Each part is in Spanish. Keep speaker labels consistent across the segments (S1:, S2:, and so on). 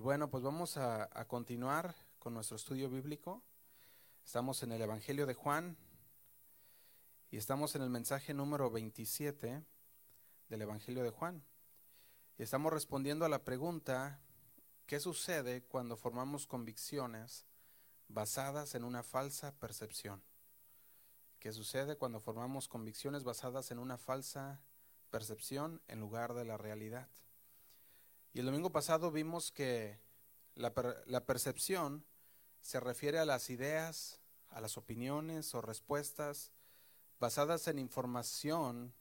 S1: bueno, pues vamos a, a, continuar con nuestro estudio bíblico. Estamos en el Evangelio de Juan y estamos en el mensaje número 27 del Evangelio de Juan. Y estamos respondiendo a la pregunta, ¿qué sucede cuando formamos convicciones basadas en una falsa percepción? ¿Qué sucede cuando formamos convicciones basadas en una falsa percepción en lugar de la realidad? Y el domingo pasado vimos que la, percepción se refiere a las ideas, a las opiniones o respuestas basadas en información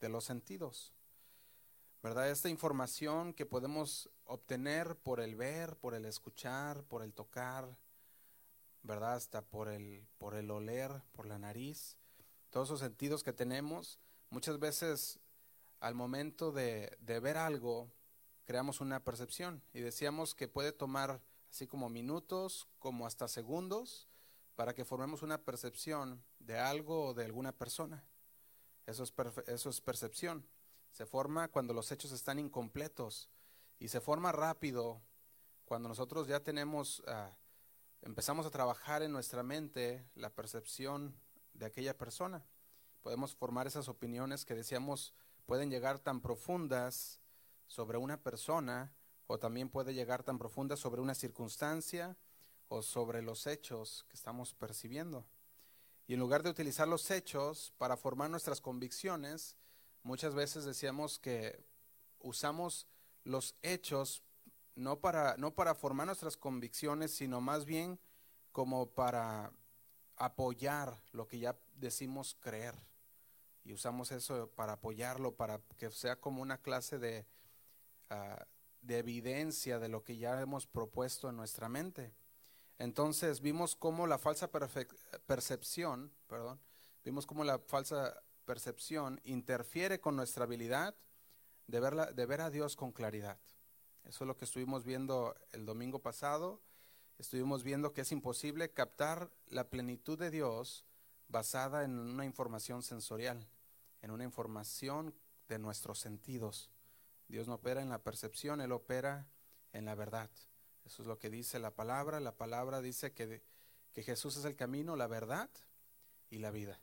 S1: de los sentidos. ¿Verdad? Esta información que podemos obtener por el ver, por el escuchar, por el tocar, ¿verdad? Hasta por el, por el oler, por la nariz, todos esos sentidos que tenemos, muchas veces al momento de ver algo, creamos una percepción y decíamos que puede tomar así como minutos, como hasta segundos, para que formemos una percepción de algo o de alguna persona. Eso es, percepción. Se forma cuando los hechos están incompletos y se forma rápido cuando nosotros ya tenemos, uh, empezamos a trabajar en nuestra mente la percepción de aquella persona. Podemos formar esas opiniones que decíamos pueden llegar tan profundas sobre una persona o también puede llegar tan profunda sobre una circunstancia o sobre los hechos que estamos percibiendo. Y en lugar de utilizar los hechos para formar nuestras convicciones, muchas veces decíamos que usamos los hechos no para, no para formar nuestras convicciones, sino más bien como para apoyar lo que ya decimos creer. Y usamos eso para apoyarlo, para que sea como una clase de, uh, de evidencia de lo que ya hemos propuesto en nuestra mente. Entonces vimos cómo la falsa percepción, perdón, vimos cómo la falsa percepción interfiere con nuestra habilidad de, verla, de ver a Dios con claridad. Eso es lo que estuvimos viendo el domingo pasado. Estuvimos viendo que es imposible captar la plenitud de Dios basada en una información sensorial, en una información de nuestros sentidos. Dios no opera en la percepción, Él opera en la verdad. Eso es lo que dice la palabra. La palabra dice que, que Jesús es el camino, la verdad y la vida.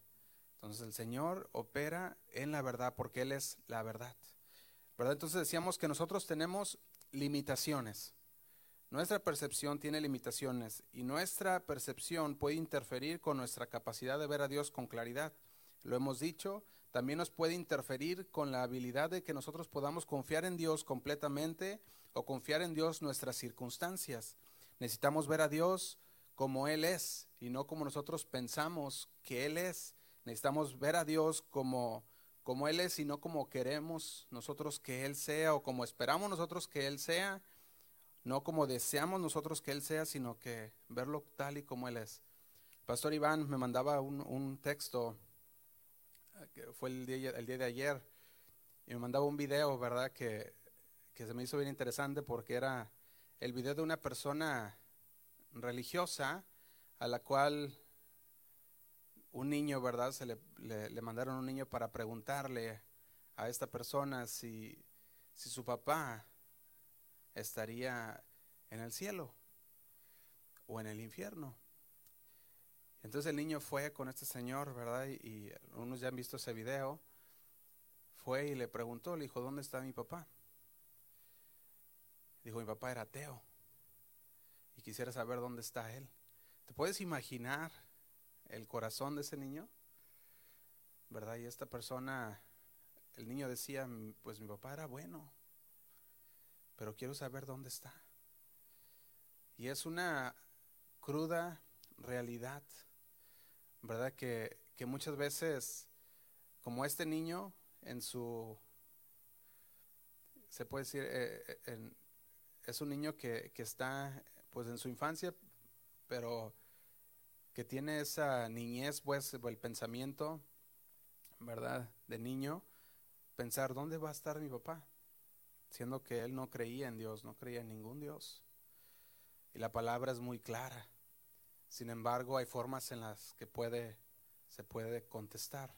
S1: Entonces el Señor opera en la verdad porque Él es la verdad. ¿Verdad? Entonces decíamos que nosotros tenemos limitaciones. Nuestra percepción tiene limitaciones y nuestra percepción puede interferir con nuestra capacidad de ver a Dios con claridad. Lo hemos dicho, también nos puede interferir con la habilidad de que nosotros podamos confiar en Dios completamente o confiar en Dios nuestras circunstancias. Necesitamos ver a Dios como Él es y no como nosotros pensamos que Él es. Necesitamos ver a Dios como, como Él es y no como queremos nosotros que Él sea o como esperamos nosotros que Él sea, no como deseamos nosotros que Él sea, sino que verlo tal y como Él es. Pastor Iván me mandaba un, un texto fue el día, el día de ayer, y me mandaba un video, ¿verdad? Que, que se me hizo bien interesante porque era el video de una persona religiosa a la cual un niño, ¿verdad? Se le, le, le, mandaron un niño para preguntarle a esta persona si, si su papá estaría en el cielo o en el infierno. Entonces el niño fue con este señor, ¿verdad? Y, y, unos ya han visto ese video. Fue y le preguntó, le dijo, ¿dónde está mi papá? Dijo, mi papá era ateo. Y quisiera saber dónde está él. ¿Te puedes imaginar el corazón de ese niño? ¿Verdad? Y esta persona, el niño decía, pues mi papá era bueno, pero quiero saber dónde está. Y es una cruda realidad ¿verdad? Que, que muchas veces, como este niño, en su, se puede decir, eh, eh, en, es un niño que, que está pues en su infancia, pero que tiene esa niñez, pues, el pensamiento, ¿verdad? De niño, pensar, ¿dónde va a estar mi papá? Siendo que él no creía en Dios, no creía en ningún Dios. Y la palabra es muy clara. Sin embargo, hay formas en las que puede, se puede contestar.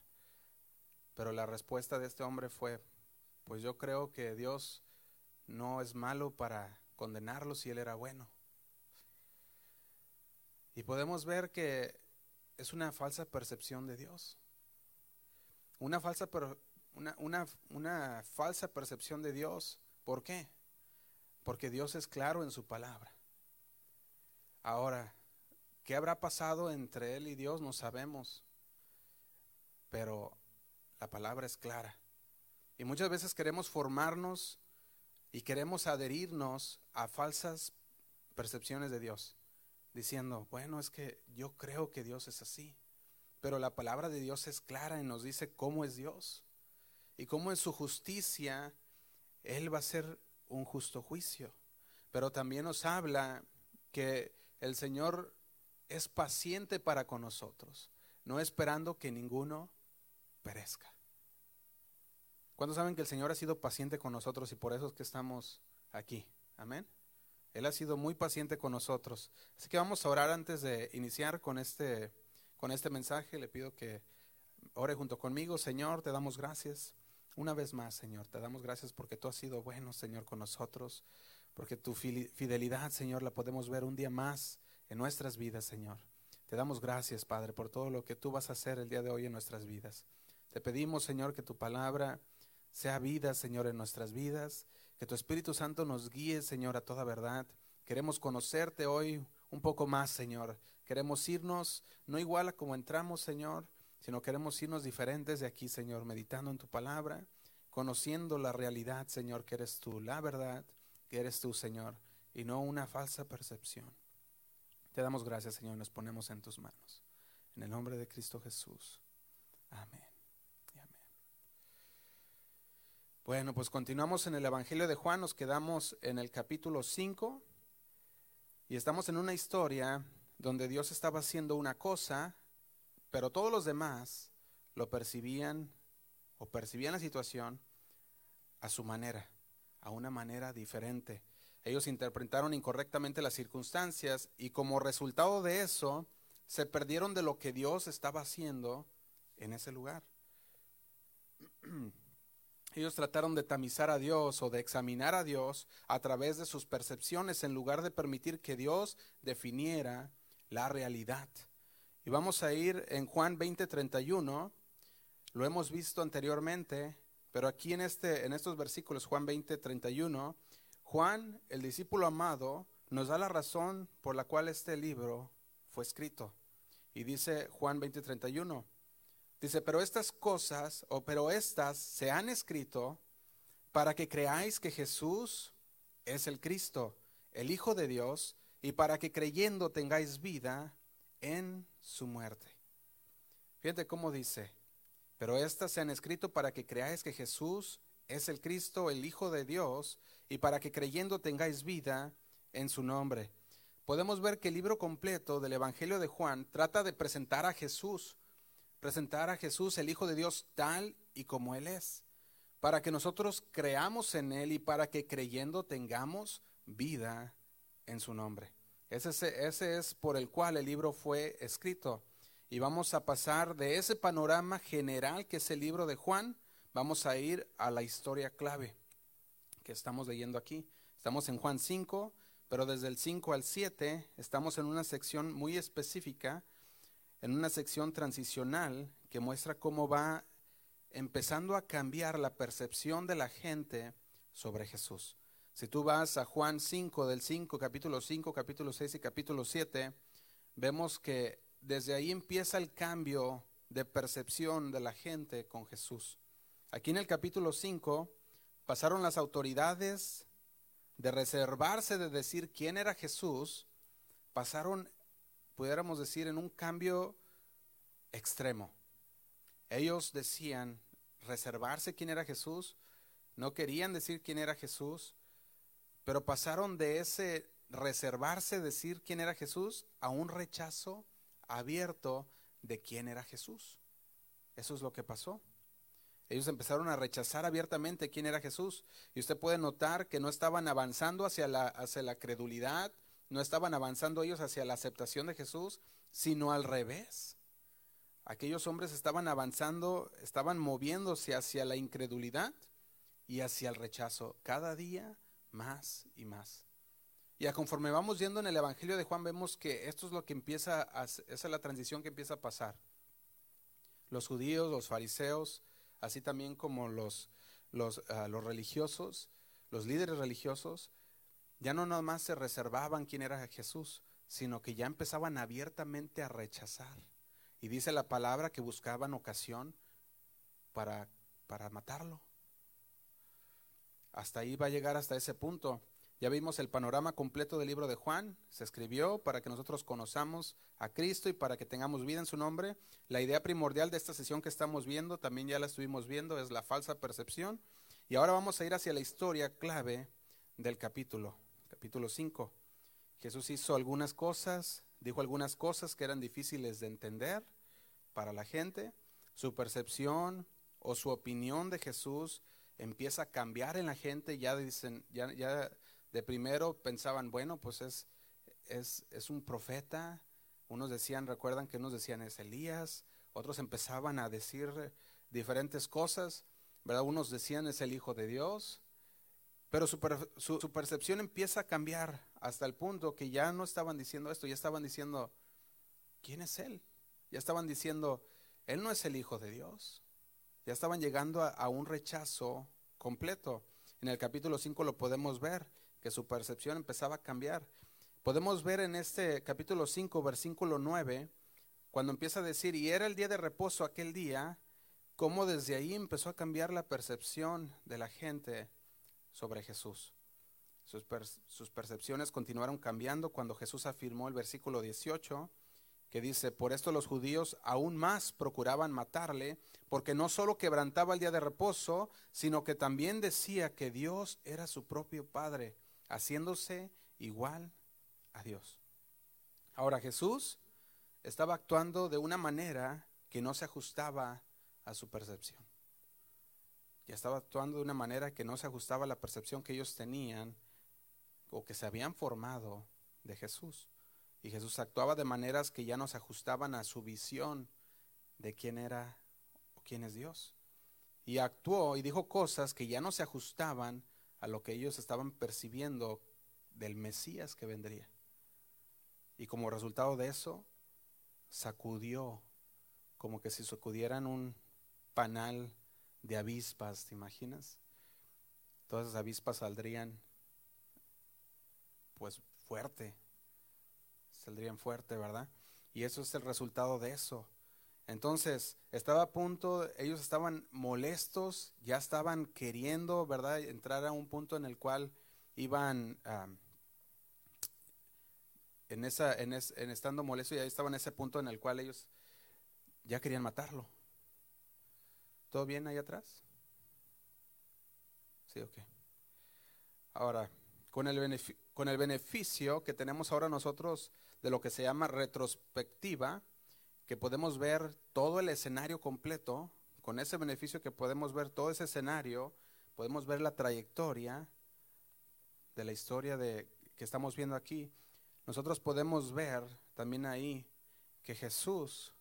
S1: Pero la respuesta de este hombre fue, pues yo creo que Dios no es malo para condenarlo si Él era bueno. Y podemos ver que es una falsa percepción de Dios. Una falsa, una, una, una falsa percepción de Dios. ¿Por qué? Porque Dios es claro en su palabra. Ahora, ¿qué habrá pasado entre Él y Dios? No sabemos. Pero la palabra es clara. Y muchas veces queremos formarnos y queremos adherirnos a falsas percepciones de Dios, diciendo, bueno, es que yo creo que Dios es así, pero la palabra de Dios es clara y nos dice cómo es Dios y cómo en su justicia Él va a ser un justo juicio. Pero también nos habla que el Señor es paciente para con nosotros, no esperando que ninguno perezca. ¿Cuántos saben que el Señor ha sido paciente con nosotros y por eso es que estamos aquí? Amén. Él ha sido muy paciente con nosotros. Así que vamos a orar antes de iniciar con este, con este mensaje. Le pido que ore junto conmigo. Señor, te damos gracias. Una vez más, Señor, te damos gracias porque tú has sido bueno, Señor, con nosotros. Porque tu fidelidad, Señor, la podemos ver un día más en nuestras vidas, Señor. Te damos gracias, Padre, por todo lo que tú vas a hacer el día de hoy en nuestras vidas. Te pedimos, Señor, que tu palabra sea vida, Señor, en nuestras vidas. Que tu Espíritu Santo nos guíe, Señor, a toda verdad. Queremos conocerte hoy un poco más, Señor. Queremos irnos no igual a como entramos, Señor, sino queremos irnos diferentes de aquí, Señor, meditando en tu palabra, conociendo la realidad, Señor, que eres tú, la verdad, que eres tú, Señor, y no una falsa percepción. Te damos gracias, Señor, nos ponemos en tus manos. En el nombre de Cristo Jesús. Amén. Bueno, pues continuamos en el Evangelio de Juan, nos quedamos en el capítulo 5 y estamos en una historia donde Dios estaba haciendo una cosa, pero todos los demás lo percibían o percibían la situación a su manera, a una manera diferente. Ellos interpretaron incorrectamente las circunstancias y como resultado de eso se perdieron de lo que Dios estaba haciendo en ese lugar. Ellos trataron de tamizar a Dios o de examinar a Dios a través de sus percepciones en lugar de permitir que Dios definiera la realidad. Y vamos a ir en Juan 20:31, lo hemos visto anteriormente, pero aquí en, este, en estos versículos, Juan 20:31, Juan, el discípulo amado, nos da la razón por la cual este libro fue escrito. Y dice Juan 20:31, Dice, pero estas cosas, o pero estas se han escrito para que creáis que Jesús es el Cristo, el Hijo de Dios, y para que creyendo tengáis vida en su muerte. Fíjate cómo dice, pero estas se han escrito para que creáis que Jesús es el Cristo, el Hijo de Dios, y para que creyendo tengáis vida en su nombre. Podemos ver que el libro completo del Evangelio de Juan trata de presentar a Jesús presentar a Jesús, el Hijo de Dios, tal y como Él es, para que nosotros creamos en Él y para que creyendo tengamos vida en su nombre. Ese, ese es por el cual el libro fue escrito. Y vamos a pasar de ese panorama general que es el libro de Juan, vamos a ir a la historia clave que estamos leyendo aquí. Estamos en Juan 5, pero desde el 5 al 7 estamos en una sección muy específica en una sección transicional que muestra cómo va empezando a cambiar la percepción de la gente sobre Jesús. Si tú vas a Juan 5, del 5, capítulo 5, capítulo 6 y capítulo 7, vemos que desde ahí empieza el cambio de percepción de la gente con Jesús. Aquí en el capítulo 5 pasaron las autoridades de reservarse de decir quién era Jesús, pasaron pudiéramos decir, en un cambio extremo. Ellos decían reservarse quién era Jesús, no querían decir quién era Jesús, pero pasaron de ese reservarse decir quién era Jesús a un rechazo abierto de quién era Jesús. Eso es lo que pasó. Ellos empezaron a rechazar abiertamente quién era Jesús. Y usted puede notar que no estaban avanzando hacia la, hacia la credulidad, no estaban avanzando ellos hacia la aceptación de Jesús, sino al revés. Aquellos hombres estaban avanzando, estaban moviéndose hacia la incredulidad y hacia el rechazo, cada día más y más. Y a conforme vamos yendo en el Evangelio de Juan, vemos que esto es lo que empieza, a, esa es la transición que empieza a pasar. Los judíos, los fariseos, así también como los, los, ah, los religiosos, los líderes religiosos, ya no nomás se reservaban quién era Jesús, sino que ya empezaban abiertamente a rechazar. Y dice la palabra que buscaban ocasión para, para matarlo. Hasta ahí va a llegar hasta ese punto. Ya vimos el panorama completo del libro de Juan. Se escribió para que nosotros conozcamos a Cristo y para que tengamos vida en su nombre. La idea primordial de esta sesión que estamos viendo, también ya la estuvimos viendo, es la falsa percepción. Y ahora vamos a ir hacia la historia clave del capítulo, capítulo 5. Jesús hizo algunas cosas, dijo algunas cosas que eran difíciles de entender para la gente. Su percepción o su opinión de Jesús empieza a cambiar en la gente. Ya dicen, ya, ya de primero pensaban, bueno, pues es, es, es un profeta. Unos decían, recuerdan que unos decían es Elías, otros empezaban a decir diferentes cosas. ¿verdad? Unos decían es el Hijo de Dios, pero su, su, percepción empieza a cambiar hasta el punto que ya no estaban diciendo esto, ya estaban diciendo, ¿quién es Él? Ya estaban diciendo, Él no es el Hijo de Dios. Ya estaban llegando a, a un rechazo completo. En el capítulo 5 lo podemos ver, que su percepción empezaba a cambiar. Podemos ver en este capítulo 5, versículo 9, cuando empieza a decir, y era el día de reposo aquel día, cómo desde ahí empezó a cambiar la percepción de la gente sobre Jesús. Sus, sus, percepciones continuaron cambiando cuando Jesús afirmó el versículo 18, que dice, por esto los judíos aún más procuraban matarle, porque no solo quebrantaba el día de reposo, sino que también decía que Dios era su propio Padre, haciéndose igual a Dios. Ahora Jesús estaba actuando de una manera que no se ajustaba a su percepción. Ya estaba actuando de una manera que no se ajustaba a la percepción que ellos tenían o que se habían formado de Jesús. Y Jesús actuaba de maneras que ya no se ajustaban a su visión de quién era o quién es Dios. Y actuó y dijo cosas que ya no se ajustaban a lo que ellos estaban percibiendo del Mesías que vendría. Y como resultado de eso, sacudió como que si sacudieran un, panal de avispas, ¿te imaginas? Todas esas avispas saldrían pues fuerte, saldrían fuerte, ¿verdad? Y eso es el resultado de eso. Entonces, estaba a punto, ellos estaban molestos, ya estaban queriendo, ¿verdad?, entrar a un punto en el cual iban en esa en, en estando molestos, ya estaban en ese punto en el cual ellos ya querían matarlo. ¿Todo bien ahí atrás? Sí, ok. Ahora, con el, con el beneficio que tenemos ahora nosotros de lo que se llama retrospectiva, que podemos ver todo el escenario completo, con ese beneficio que podemos ver todo ese escenario, podemos ver la trayectoria de la historia de, que estamos viendo aquí, nosotros podemos ver también ahí que Jesús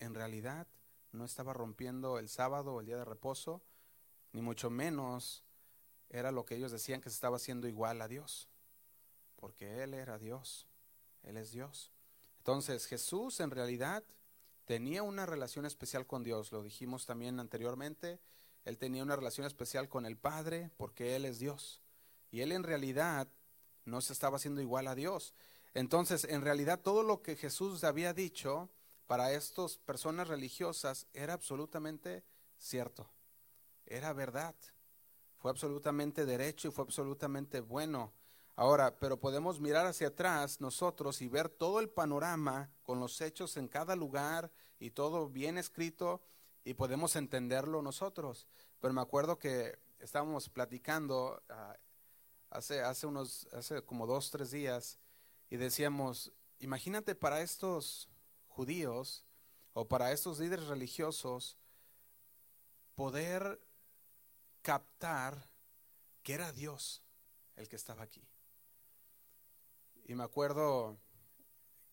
S1: en realidad no estaba rompiendo el sábado o el día de reposo, ni mucho menos era lo que ellos decían que se estaba haciendo igual a Dios, porque Él era Dios, Él es Dios. Entonces Jesús en realidad tenía una relación especial con Dios, lo dijimos también anteriormente, Él tenía una relación especial con el Padre porque Él es Dios. Y Él en realidad no se estaba haciendo igual a Dios. Entonces, en realidad todo lo que Jesús había dicho para estas personas religiosas era absolutamente cierto, era verdad, fue absolutamente derecho y fue absolutamente bueno. Ahora, pero podemos mirar hacia atrás nosotros y ver todo el panorama con los hechos en cada lugar y todo bien escrito y podemos entenderlo nosotros. Pero me acuerdo que estábamos platicando ah, hace, hace unos, hace como dos, tres días y decíamos, imagínate para estos judíos o para estos líderes religiosos poder captar que era Dios el que estaba aquí. Y me acuerdo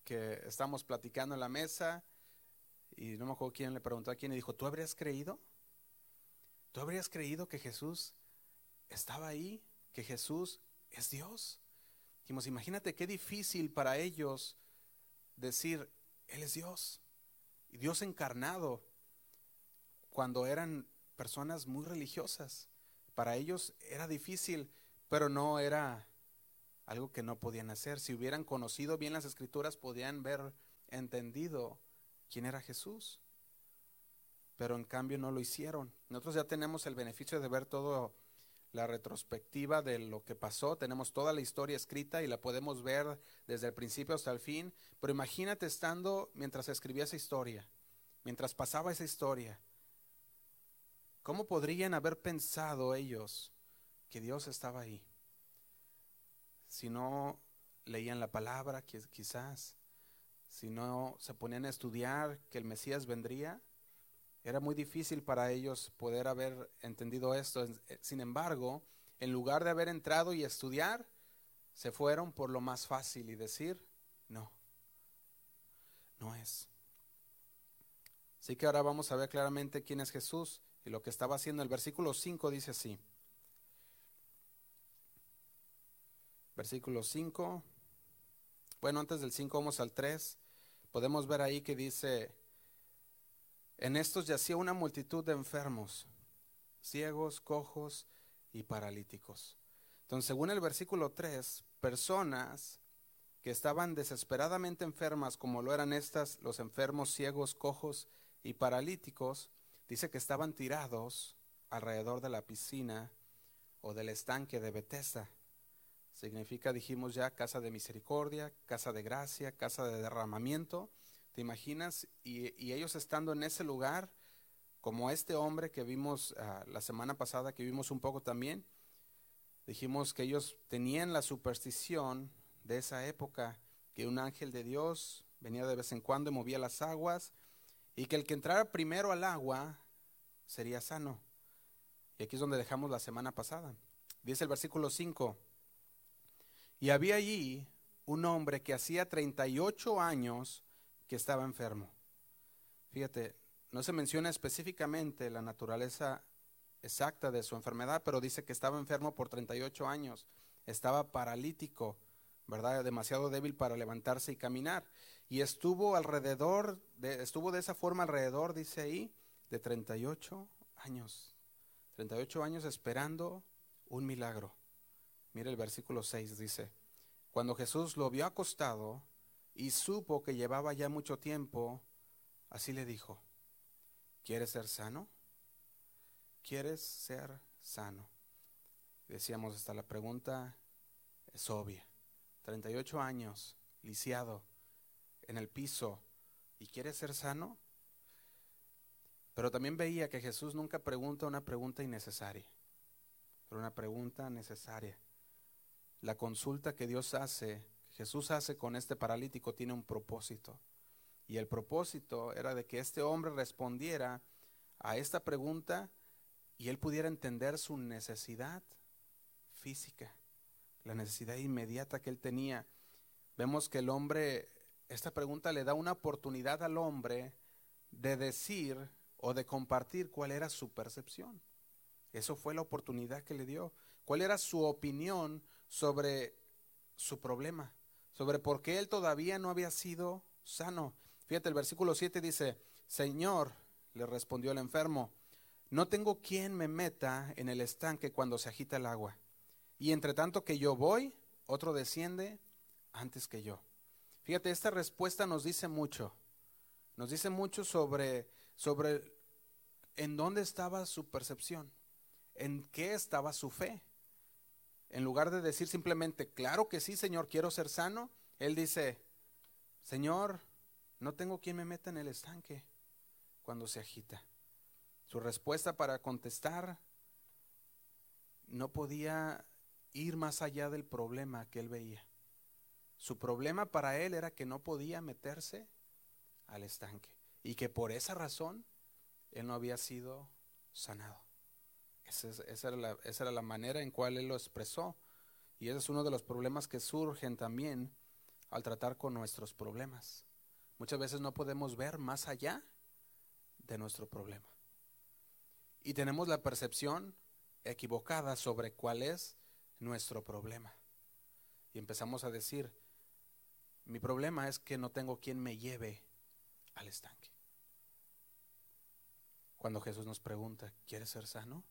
S1: que estábamos platicando en la mesa y no me acuerdo quién le preguntó a quién y dijo, ¿tú habrías creído? ¿Tú habrías creído que Jesús estaba ahí? ¿Que Jesús es Dios? Dijimos, imagínate qué difícil para ellos decir, Él es Dios. Y Dios encarnado, cuando eran personas muy religiosas. Para ellos era difícil, pero no era algo que no podían hacer. Si hubieran conocido bien las escrituras, podían ver entendido quién era Jesús. Pero en cambio no lo hicieron. Nosotros ya tenemos el beneficio de ver todo la retrospectiva de lo que pasó, tenemos toda la historia escrita y la podemos ver desde el principio hasta el fin, pero imagínate estando mientras escribía esa historia, mientras pasaba esa historia, ¿cómo podrían haber pensado ellos que Dios estaba ahí? Si no leían la palabra, quizás, si no se ponían a estudiar que el Mesías vendría, era muy difícil para ellos poder haber entendido esto. Eh, sin embargo, en lugar de haber entrado y estudiar, se fueron por lo más fácil y decir, no, no es. Así que ahora vamos a ver claramente quién es Jesús y lo que estaba haciendo. El versículo 5 dice así. Versículo 5. Bueno, antes del 5 vamos al 3. Podemos ver ahí que dice, en estos yacía una multitud de enfermos, ciegos, cojos y paralíticos. Entonces, según el versículo 3, personas que estaban desesperadamente enfermas, como lo eran estas, los enfermos, ciegos, cojos y paralíticos, dice que estaban tirados alrededor de la piscina o del estanque de Bethesda. Significa, dijimos ya, casa de misericordia, casa de gracia, casa de derramamiento. ¿Te imaginas? Y, ellos estando en ese lugar, como este hombre que vimos ah, la semana pasada, que vimos un poco también, dijimos que ellos tenían la superstición de esa época, que un ángel de Dios venía de vez en cuando y movía las aguas, y que el que entrara primero al agua sería sano. Y aquí es donde dejamos la semana pasada. Dice el versículo 5, y había allí un hombre que hacía 38 años que estaba enfermo. Fíjate, no se menciona específicamente la naturaleza exacta de su enfermedad, pero dice que estaba enfermo por 38 años, estaba paralítico, ¿verdad? Demasiado débil para levantarse y caminar. Y estuvo alrededor, de, estuvo de esa forma alrededor, dice ahí, de 38 años. 38 años esperando un milagro. Mire el versículo 6, dice, cuando Jesús lo vio acostado, y supo que llevaba ya mucho tiempo, así le dijo, ¿quieres ser sano? ¿Quieres ser sano? Decíamos, hasta la pregunta es obvia. 38 años, lisiado, en el piso, ¿y quieres ser sano? Pero también veía que Jesús nunca pregunta una pregunta innecesaria, pero una pregunta necesaria. La consulta que Dios hace Jesús hace con este paralítico tiene un propósito. Y el propósito era de que este hombre respondiera a esta pregunta y él pudiera entender su necesidad física, la necesidad inmediata que él tenía. Vemos que el hombre, esta pregunta le da una oportunidad al hombre de decir o de compartir cuál era su percepción. Eso fue la oportunidad que le dio. ¿Cuál era su opinión sobre su problema? sobre por qué él todavía no había sido sano. Fíjate, el versículo 7 dice, Señor, le respondió el enfermo, no tengo quien me meta en el estanque cuando se agita el agua. Y entre tanto que yo voy, otro desciende antes que yo. Fíjate, esta respuesta nos dice mucho. Nos dice mucho sobre, sobre en dónde estaba su percepción, en qué estaba su fe. En lugar de decir simplemente, claro que sí, Señor, quiero ser sano, él dice, Señor, no tengo quien me meta en el estanque cuando se agita. Su respuesta para contestar no podía ir más allá del problema que él veía. Su problema para él era que no podía meterse al estanque y que por esa razón él no había sido sanado. Esa, era la, manera en cual él lo expresó. Y ese es uno de los problemas que surgen también al tratar con nuestros problemas. Muchas veces no podemos ver más allá de nuestro problema. Y tenemos la percepción equivocada sobre cuál es nuestro problema. y empezamos a decir, mi problema es que no tengo quien me lleve al estanque. Cuando Jesús nos pregunta, ¿quieres ser sano?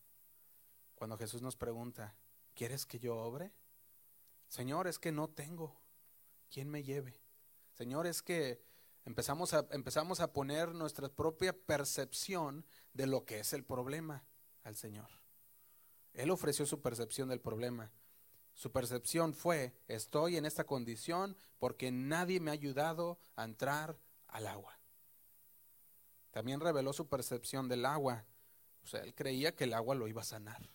S1: Cuando Jesús nos pregunta, ¿quieres que yo obre? Señor, es que no tengo quien me lleve. Señor, es que empezamos a, empezamos a poner nuestra propia percepción de lo que es el problema al Señor. Él ofreció su percepción del problema. Su percepción fue, estoy en esta condición porque nadie me ha ayudado a entrar al agua. También reveló su percepción del agua. O sea, él creía que el agua lo iba a sanar.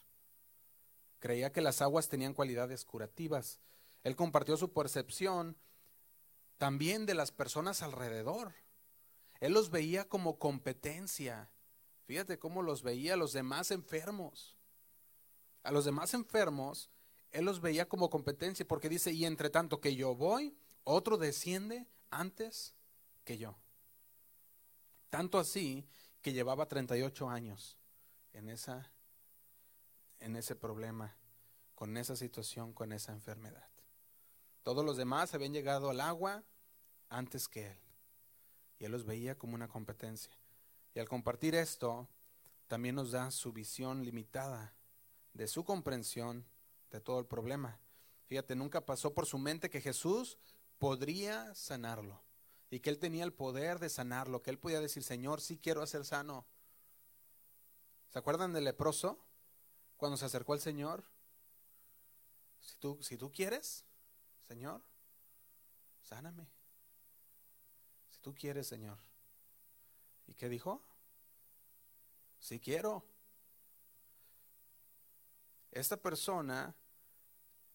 S1: Creía que las aguas tenían cualidades curativas. Él compartió su percepción también de las personas alrededor. Él los veía como competencia. Fíjate cómo los veía a los demás enfermos. A los demás enfermos, él los veía como competencia porque dice, y entre tanto que yo voy, otro desciende antes que yo. Tanto así que llevaba 38 años en, esa, en ese problema, con esa situación, con esa enfermedad. Todos los demás habían llegado al agua antes que él. Y él los veía como una competencia. Y al compartir esto, también nos da su visión limitada de su comprensión de todo el problema. Fíjate, nunca pasó por su mente que Jesús podría sanarlo y que él tenía el poder de sanarlo, que él podía decir, Señor, sí quiero hacer sano. ¿Se acuerdan del leproso? Cuando se acercó al Señor. Si tú, si tú quieres, Señor, sáname. Si tú quieres, Señor. ¿Y qué dijo? Si quiero. Esta persona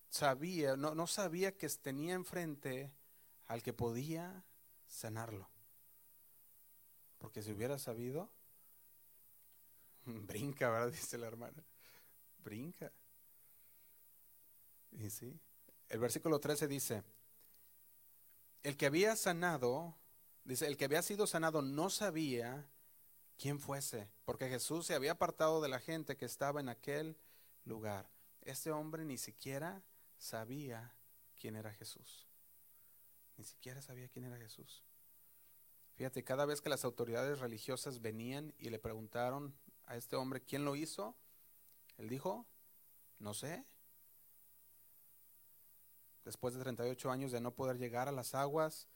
S1: sabía, no, no sabía que tenía enfrente al que podía sanarlo. Porque si hubiera sabido, brinca, ¿verdad? Dice la hermana. Brinca. Y sí. El versículo 13 dice, el que había sanado, dice, el que había sido sanado no sabía quién fuese, porque Jesús se había apartado de la gente que estaba en aquel lugar. Este hombre ni siquiera sabía quién era Jesús. Ni siquiera sabía quién era Jesús. Fíjate, cada vez que las autoridades religiosas venían y le preguntaron a este hombre quién lo hizo, él dijo, no sé, después de 38 años de no poder llegar a las aguas,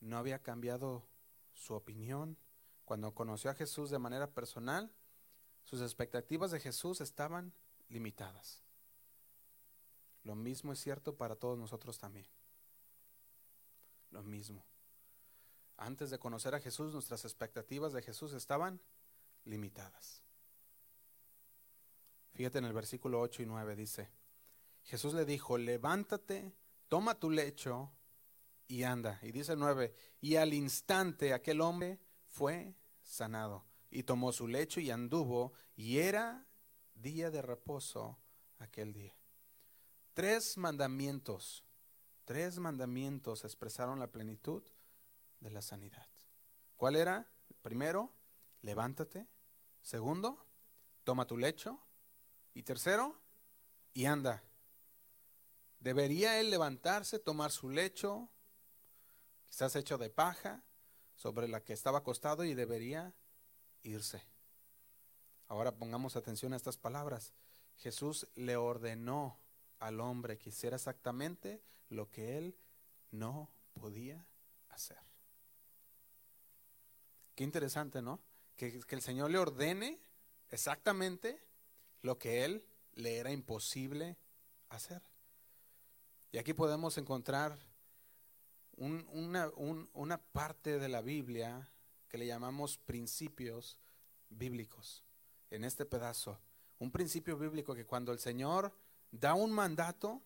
S1: no había cambiado su opinión. Cuando conoció a Jesús de manera personal, sus expectativas de Jesús estaban limitadas. Lo mismo es cierto para todos nosotros también. Lo mismo. Antes de conocer a Jesús, nuestras expectativas de Jesús estaban limitadas. Fíjate en el versículo 8 y 9 dice, Jesús le dijo, levántate, toma tu lecho y anda. Y dice el 9, y al instante aquel hombre fue sanado y tomó su lecho y anduvo y era día de reposo aquel día. Tres mandamientos, tres mandamientos expresaron la plenitud de la sanidad. ¿Cuál era? Primero, levántate. Segundo, toma tu lecho. Y tercero, y anda. ¿Debería él levantarse, tomar su lecho, quizás hecho de paja, sobre la que estaba acostado y debería irse? Ahora pongamos atención a estas palabras. Jesús le ordenó al hombre que hiciera exactamente lo que él no podía hacer. Qué interesante, ¿no? Que, que, el Señor le ordene exactamente lo que él le era imposible hacer. Y aquí podemos encontrar una, parte de la Biblia que le llamamos principios bíblicos en este pedazo. Un principio bíblico que cuando el Señor da un mandato,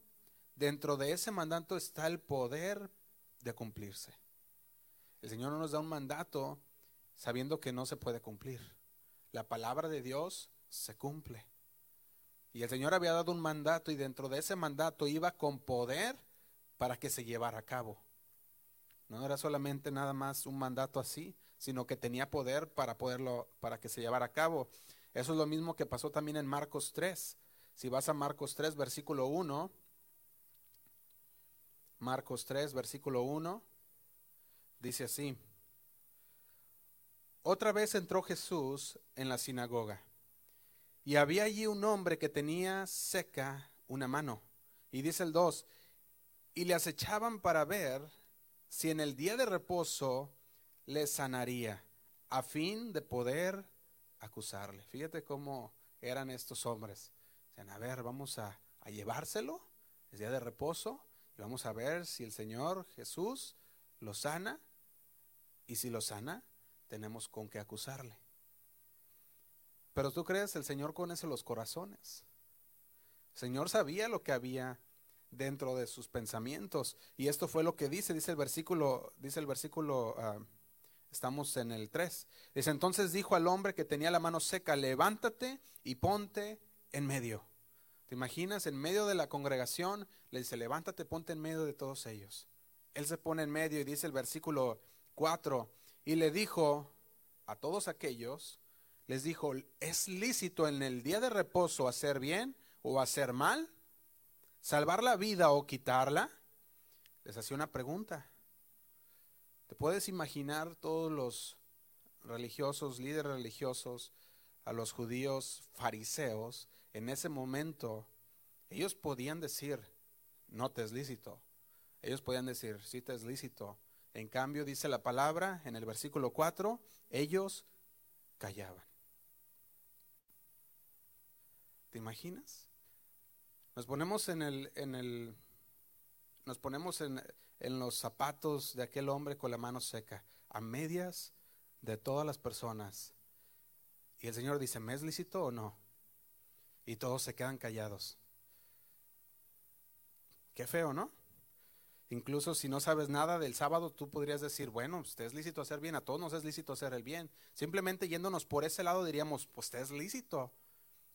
S1: dentro de ese mandato está el poder de cumplirse. El Señor no nos da un mandato sabiendo que no se puede cumplir. La palabra de Dios se cumple. Y el Señor había dado un mandato y dentro de ese mandato iba con poder para que se llevara a cabo. No era solamente nada más un mandato así, sino que tenía poder para poderlo para que se llevara a cabo. Eso es lo mismo que pasó también en Marcos 3. Si vas a Marcos 3 versículo 1, Marcos 3, versículo 1, dice así. Otra vez entró Jesús en la sinagoga y había allí un hombre que tenía seca una mano. Y dice el 2, y le acechaban para ver si en el día de reposo le sanaría, a fin de poder acusarle. Fíjate cómo eran estos hombres. Dicen, a ver, vamos a, a llevárselo, es día de reposo, y vamos a ver si el Señor Jesús lo sana, y si lo sana, tenemos con qué acusarle. Pero tú crees, el Señor conoce los corazones. El Señor sabía lo que había dentro de sus pensamientos. Y esto fue lo que dice, dice el versículo, dice el versículo, ah, estamos en el 3. Dice, entonces dijo al hombre que tenía la mano seca, levántate y ponte en medio. ¿Te imaginas? En medio de la congregación, le dice, levántate, ponte en medio de todos ellos. Él se pone en medio y dice el versículo 4, y le dijo a todos aquellos, les dijo, ¿es lícito en el día de reposo hacer bien o hacer mal? ¿Salvar la vida o quitarla? Les hacía una pregunta. ¿Te puedes imaginar todos los religiosos, líderes religiosos, a los judíos fariseos, en ese momento, ellos podían decir, no te es lícito. Ellos podían decir, sí te es lícito. En cambio, dice la palabra en el versículo 4, ellos callaban. ¿Te imaginas? Nos ponemos en el, en el, nos ponemos en, en los zapatos de aquel hombre con la mano seca, a medias de todas las personas. Y el Señor dice, ¿me es lícito o no? Y todos se quedan callados. Qué feo, ¿no? Incluso si no sabes nada del sábado, tú podrías decir, bueno, usted es lícito hacer bien, a todos nos es lícito hacer el bien. Simplemente yéndonos por ese lado diríamos, pues usted es lícito.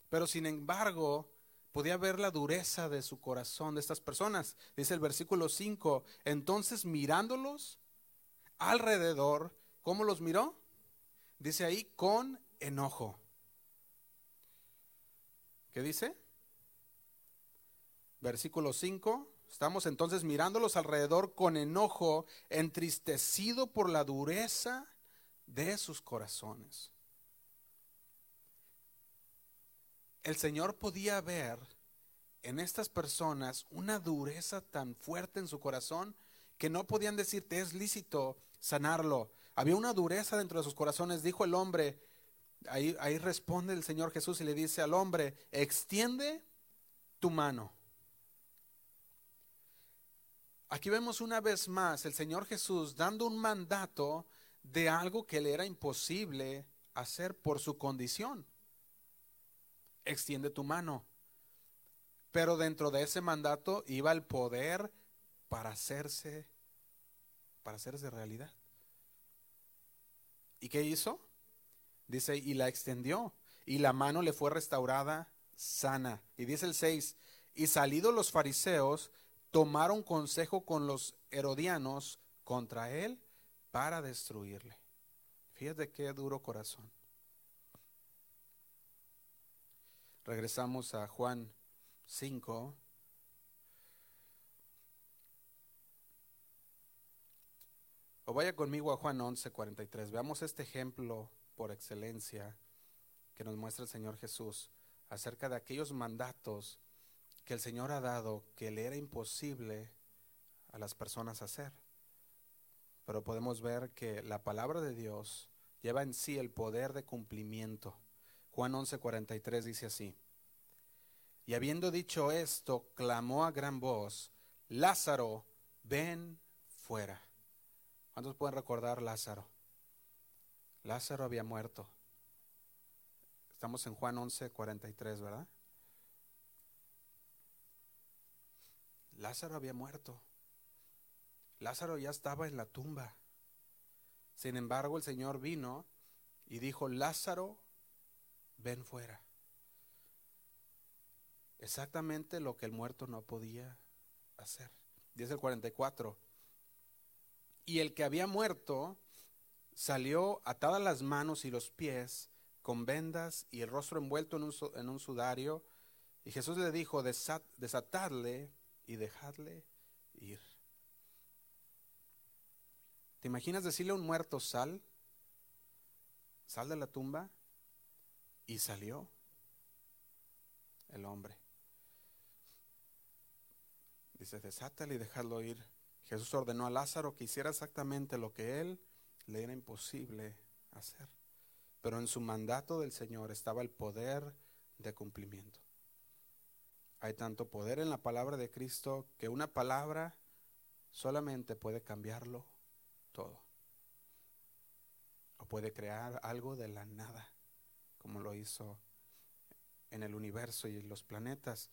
S1: Pero sin embargo, podía ver la dureza de su corazón de estas personas. Dice el versículo 5, entonces mirándolos alrededor, ¿cómo los miró? Dice ahí, con enojo. ¿Qué dice? Versículo 5, estamos entonces mirándolos alrededor con enojo, entristecido por la dureza de sus corazones. El Señor podía ver en estas personas una dureza tan fuerte en su corazón que no podían decirte es lícito sanarlo. Había una dureza dentro de sus corazones. Dijo el hombre, ahí, responde el Señor Jesús y le dice al hombre, extiende tu mano. Aquí vemos una vez más el Señor Jesús dando un mandato de algo que le era imposible hacer por su condición extiende tu mano. Pero dentro de ese mandato iba el poder para hacerse, para hacerse realidad. ¿Y qué hizo? Dice, y la extendió, y la mano le fue restaurada sana. Y dice el 6, y salidos los fariseos, tomaron consejo con los herodianos contra él para destruirle. Fíjate qué duro corazón. Regresamos a Juan 5. O vaya conmigo a Juan 11, 43. Veamos este ejemplo por excelencia que nos muestra el Señor Jesús acerca de aquellos mandatos que el Señor ha dado que le era imposible a las personas hacer. Pero podemos ver que la palabra de Dios lleva en sí el poder de cumplimiento. Juan 11:43 dice así, y habiendo dicho esto, clamó a gran voz, Lázaro, ven fuera. ¿Cuántos pueden recordar Lázaro? Lázaro había muerto. Estamos en Juan 11:43, ¿verdad? Lázaro había muerto. Lázaro ya estaba en la tumba. Sin embargo, el Señor vino y dijo, Lázaro, ven fuera. Exactamente lo que el muerto no podía hacer. Dice el 44. Y el que había muerto salió atadas las manos y los pies con vendas y el rostro envuelto en un, en un sudario. Y Jesús le dijo, desatadle y dejadle ir. ¿Te imaginas decirle a un muerto, sal? Sal de la tumba. Y salió el hombre. Dice, desátale y déjalo ir. Jesús ordenó a Lázaro que hiciera exactamente lo que él le era imposible hacer. Pero en su mandato del Señor estaba el poder de cumplimiento. Hay tanto poder en la palabra de Cristo que una palabra solamente puede cambiarlo todo. O puede crear algo de la nada, como lo hizo en el universo y en los planetas.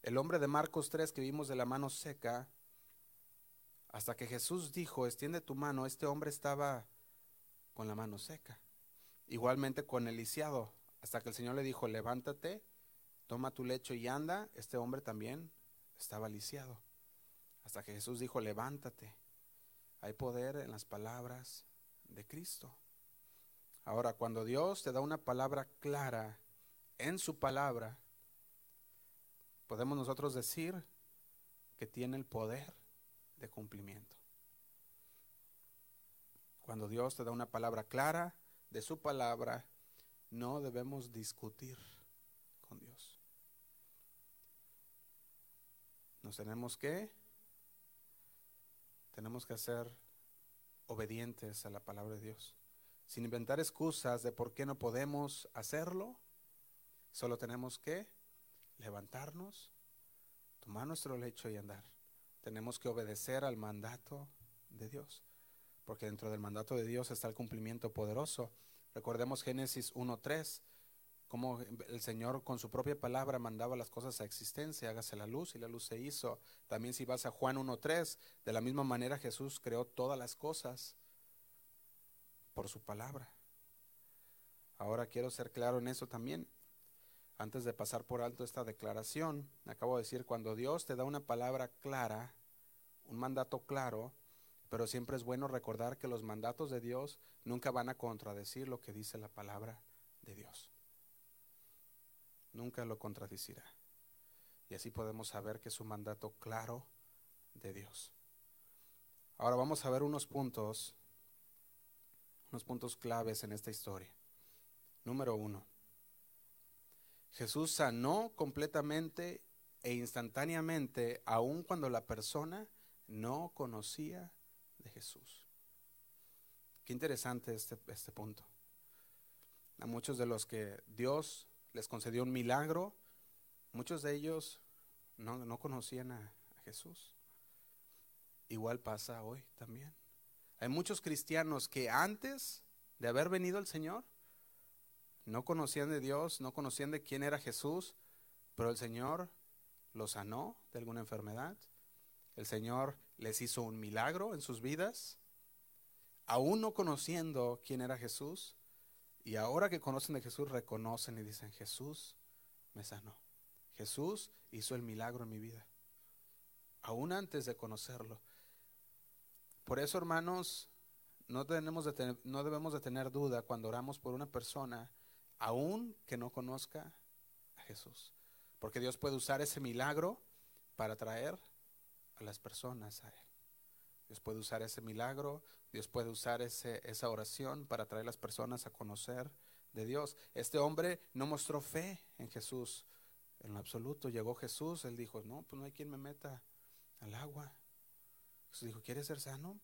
S1: El hombre de Marcos 3 que vimos de la mano seca, hasta que Jesús dijo, extiende tu mano, este hombre estaba con la mano seca. Igualmente con el lisiado, hasta que el Señor le dijo, levántate, toma tu lecho y anda, este hombre también estaba lisiado. Hasta que Jesús dijo, levántate. Hay poder en las palabras de Cristo. Ahora, cuando Dios te da una palabra clara en su palabra, podemos nosotros decir que tiene el poder de cumplimiento. Cuando Dios te da una palabra clara de su palabra, no debemos discutir con Dios. Nos tenemos que tenemos que ser obedientes a la palabra de Dios, sin inventar excusas de por qué no podemos hacerlo. Solo tenemos que levantarnos, tomar nuestro lecho y andar. Tenemos que obedecer al mandato de Dios, porque dentro del mandato de Dios está el cumplimiento poderoso. Recordemos Génesis 1.3, como el Señor con su propia palabra mandaba las cosas a existencia, hágase la luz y la luz se hizo. También si vas a Juan 1.3, de la misma manera Jesús creó todas las cosas por su palabra. Ahora quiero ser claro en eso también. Antes de pasar por alto esta declaración, acabo de decir, cuando Dios te da una palabra clara, un mandato claro, pero siempre es bueno recordar que los mandatos de Dios nunca van a contradecir lo que dice la palabra de Dios. Nunca lo contradicirá. Y así podemos saber que es un mandato claro de Dios. Ahora vamos a ver unos puntos, unos puntos claves en esta historia. Número uno, Jesús sanó completamente e instantáneamente, aun cuando la persona no conocía de Jesús. Qué interesante este, este punto. A muchos de los que Dios les concedió un milagro, muchos de ellos no, conocían a, a Jesús. Igual pasa hoy también. Hay muchos cristianos que antes de haber venido el Señor, no conocían de Dios, no conocían de quién era Jesús, pero el Señor los sanó de alguna enfermedad. El Señor les hizo un milagro en sus vidas, aún no conociendo quién era Jesús. Y ahora que conocen de Jesús, reconocen y dicen, Jesús me sanó. Jesús hizo el milagro en mi vida, aún antes de conocerlo. Por eso, hermanos, no, tenemos de no debemos de tener duda cuando oramos por una persona, aún que no conozca a Jesús. Porque Dios puede usar ese milagro para traer a las personas a Él. Dios puede usar ese milagro, Dios puede usar ese, esa oración para traer a las personas a conocer de Dios. Este hombre no mostró fe en Jesús en lo absoluto. Llegó Jesús, él dijo, no, pues no hay quien me meta al agua. Jesús dijo, ¿quieres ser sano?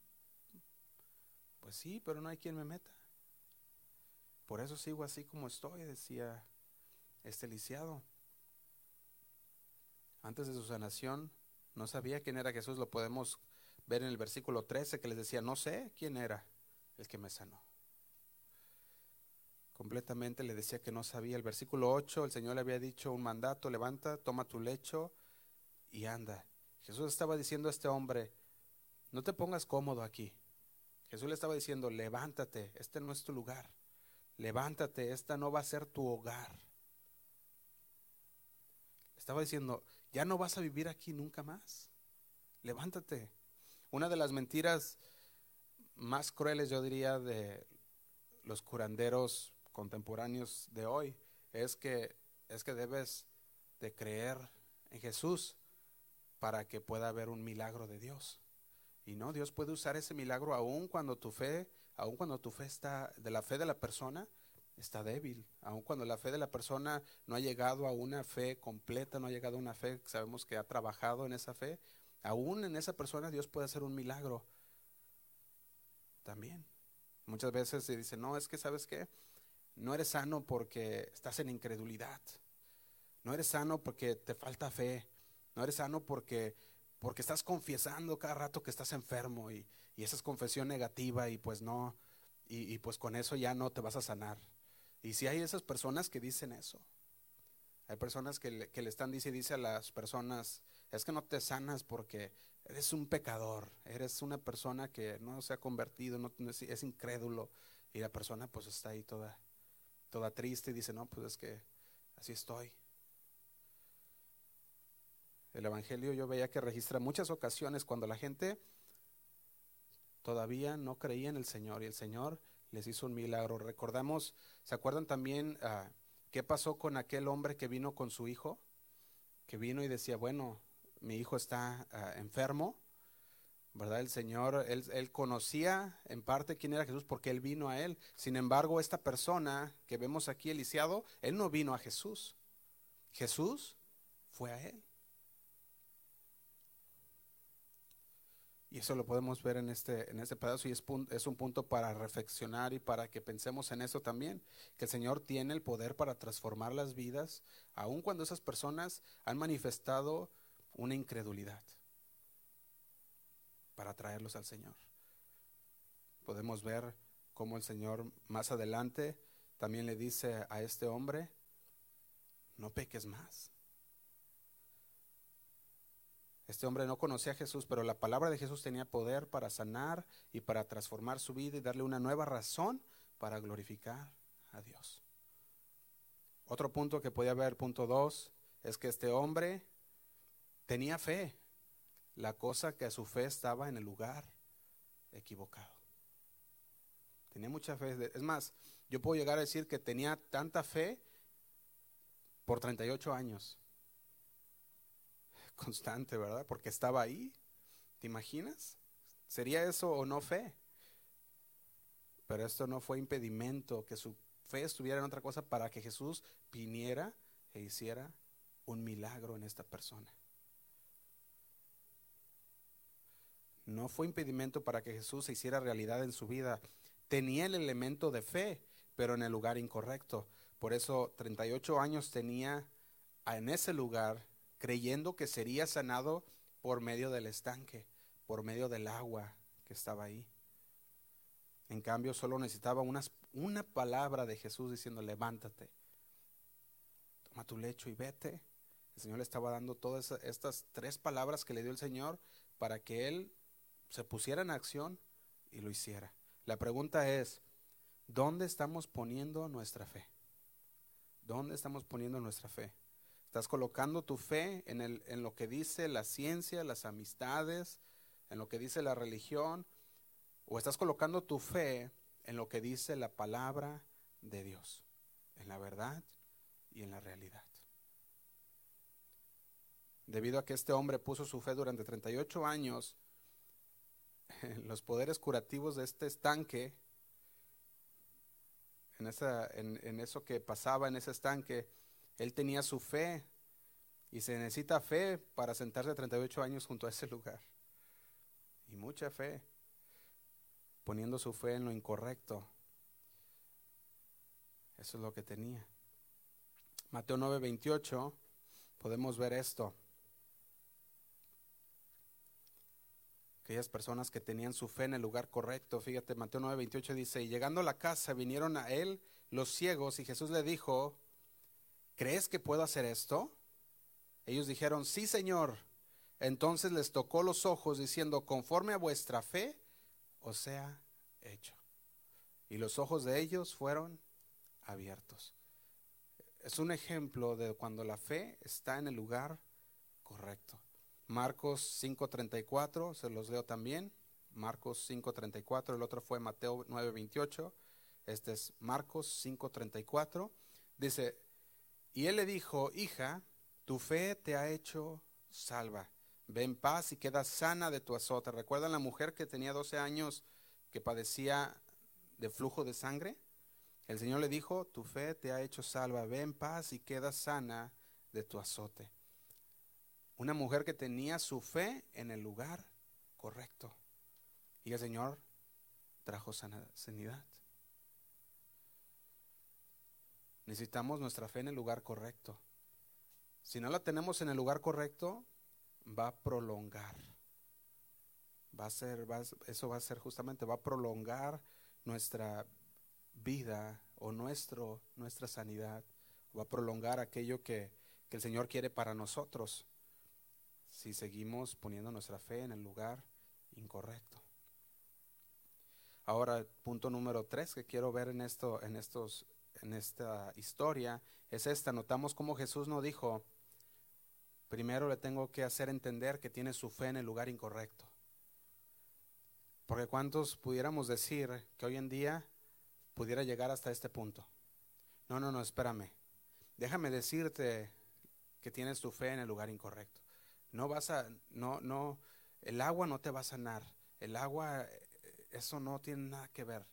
S1: Pues sí, pero no hay quien me meta. Por eso sigo así como estoy, decía este lisiado. Antes de su sanación, no sabía quién era Jesús, lo podemos ver en el versículo 13 que les decía, no sé quién era el que me sanó. Completamente le decía que no sabía. El versículo 8, el Señor le había dicho un mandato, levanta, toma tu lecho y anda. Jesús estaba diciendo a este hombre, no te pongas cómodo aquí. Jesús le estaba diciendo, levántate, este no es tu lugar. Levántate, esta no va a ser tu hogar. Estaba diciendo, ya no vas a vivir aquí nunca más. Levántate. Una de las mentiras más crueles, yo diría, de los curanderos contemporáneos de hoy es que es que debes de creer en Jesús para que pueda haber un milagro de Dios. Y no, Dios puede usar ese milagro aún cuando tu fe, aún cuando tu fe está, de la fe de la persona, está débil. Aun cuando la fe de la persona no ha llegado a una fe completa, no ha llegado a una fe, sabemos que ha trabajado en esa fe, aún en esa persona Dios puede hacer un milagro. También. Muchas veces se dice, no, es que sabes qué, no eres sano porque estás en incredulidad. No eres sano porque te falta fe. No eres sano porque porque estás confesando cada rato que estás enfermo y, esa es confesión negativa y pues no, y, pues con eso ya no te vas a sanar. Y si hay esas personas que dicen eso, hay personas que le, que le están dice dice a las personas, es que no te sanas porque eres un pecador, eres una persona que no se ha convertido, no, es, incrédulo y la persona pues está ahí toda, toda triste y dice, no, pues es que así estoy. El Evangelio yo veía que registra muchas ocasiones cuando la gente todavía no creía en el Señor y el Señor les hizo un milagro. Recordamos, ¿se acuerdan también ah, qué pasó con aquel hombre que vino con su hijo? Que vino y decía, bueno, mi hijo está ah, enfermo, ¿verdad? El Señor, él, él, conocía en parte quién era Jesús porque él vino a él. Sin embargo, esta persona que vemos aquí, el lisiado, él no vino a Jesús. Jesús fue a él. Y eso lo podemos ver en este, en este pedazo y es, es, un punto para reflexionar y para que pensemos en eso también, que el Señor tiene el poder para transformar las vidas, aun cuando esas personas han manifestado una incredulidad, para traerlos al Señor. Podemos ver cómo el Señor más adelante también le dice a este hombre, no peques más. Este hombre no conocía a Jesús, pero la palabra de Jesús tenía poder para sanar y para transformar su vida y darle una nueva razón para glorificar a Dios. Otro punto que podía haber, punto dos, es que este hombre tenía fe. La cosa que a su fe estaba en el lugar equivocado. Tenía mucha fe. Es más, yo puedo llegar a decir que tenía tanta fe por 38 años constante, ¿verdad? Porque estaba ahí. ¿Te imaginas? ¿Sería eso o no fe? Pero esto no fue impedimento que su fe estuviera en otra cosa para que Jesús viniera e hiciera un milagro en esta persona. No fue impedimento para que Jesús se hiciera realidad en su vida. Tenía el elemento de fe, pero en el lugar incorrecto. Por eso 38 años tenía en ese lugar creyendo que sería sanado por medio del estanque, por medio del agua que estaba ahí. En cambio, solo necesitaba una palabra de Jesús diciendo, levántate, toma tu lecho y vete. El Señor le estaba dando todas estas tres palabras que le dio el Señor para que él se pusiera en acción y lo hiciera. La pregunta es, ¿dónde estamos poniendo nuestra fe? ¿Dónde estamos poniendo nuestra fe? Estás colocando tu fe en, el, en lo que dice la ciencia, las amistades, en lo que dice la religión, o estás colocando tu fe en lo que dice la palabra de Dios, en la verdad y en la realidad. Debido a que este hombre puso su fe durante 38 años los poderes curativos de este estanque, en, esa, en, en eso que pasaba en ese estanque, él tenía su fe y se necesita fe para sentarse 38 años junto a ese lugar. Y mucha fe, poniendo su fe en lo incorrecto. Eso es lo que tenía. Mateo 9:28, podemos ver esto. Aquellas personas que tenían su fe en el lugar correcto. Fíjate, Mateo 9:28 dice, y llegando a la casa vinieron a él los ciegos y Jesús le dijo, ¿crees que puedo hacer esto? Ellos dijeron, sí, Señor. Entonces les tocó los ojos diciendo, conforme a vuestra fe, os sea hecho. Y los ojos de ellos fueron abiertos. Es un ejemplo de cuando la fe está en el lugar correcto. Marcos 5:34, se los leo también. Marcos 5:34, el otro fue Mateo 9:28. Este es Marcos 5:34. Dice, y él le dijo, hija, tu fe te ha hecho salva. ve en paz y queda sana de tu azote. ¿Recuerdan la mujer que tenía 12 años que padecía de flujo de sangre? El Señor le dijo, tu fe te ha hecho salva, ve en paz y queda sana de tu azote. Una mujer que tenía su fe en el lugar correcto. Y el Señor trajo sanidad. Necesitamos nuestra fe en el lugar correcto. Si no la tenemos en el lugar correcto, va a prolongar. Va a ser, eso va a ser justamente, va a prolongar nuestra vida o nuestro, nuestra sanidad. Va a prolongar aquello que, que el Señor quiere para nosotros si seguimos poniendo nuestra fe en el lugar incorrecto. Ahora, punto número tres que quiero ver en esto, en estos, en esta historia, es esta. Notamos cómo Jesús no dijo, primero le tengo que hacer entender que tiene su fe en el lugar incorrecto. Porque cuántos pudiéramos decir que hoy en día pudiera llegar hasta este punto. No, no, no, espérame. Déjame decirte que tienes tu fe en el lugar incorrecto. No vas a, no, no, el agua no te va a sanar. El agua, eso no tiene nada que ver.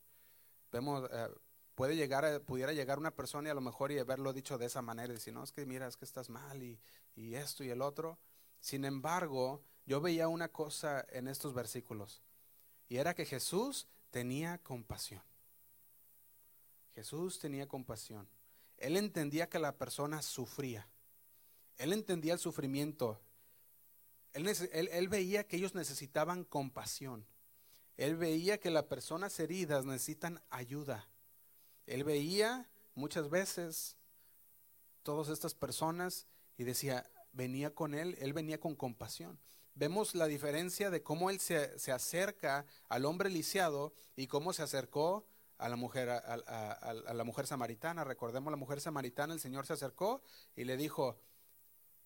S1: Vemos, eh, puede llegar, pudiera llegar una persona y a lo mejor y haberlo dicho de esa manera y decir, no, es que mira, es que estás mal y, esto y el otro. Sin embargo, yo veía una cosa en estos versículos y era que Jesús tenía compasión. Jesús tenía compasión. Él entendía que la persona sufría. Él entendía el sufrimiento. Él, veía que ellos necesitaban compasión. Él veía que las personas heridas necesitan ayuda. Él veía muchas veces todas estas personas y decía, venía con él, él venía con compasión. Vemos la diferencia de cómo él se, acerca al hombre lisiado y cómo se acercó a la mujer a, a, la mujer samaritana. Recordemos la mujer samaritana, el Señor se acercó y le dijo,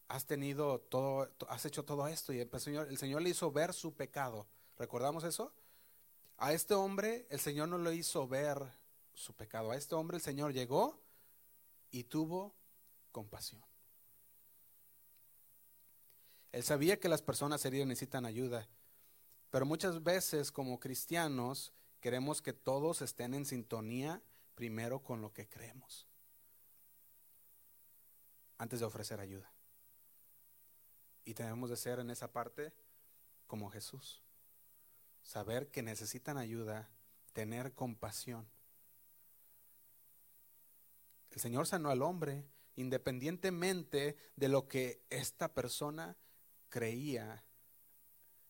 S1: has tenido todo, has hecho todo esto y el Señor, el Señor le hizo ver su pecado. ¿Recordamos eso? A este hombre el Señor no le hizo ver su pecado. A este hombre el Señor llegó y tuvo compasión. Él sabía que las personas heridas necesitan ayuda, pero muchas veces como cristianos queremos que todos estén en sintonía primero con lo que creemos, antes de ofrecer ayuda. Y tenemos de ser en esa parte como Jesús, saber que necesitan ayuda, tener compasión. El Señor sanó al hombre independientemente de lo que esta persona creía.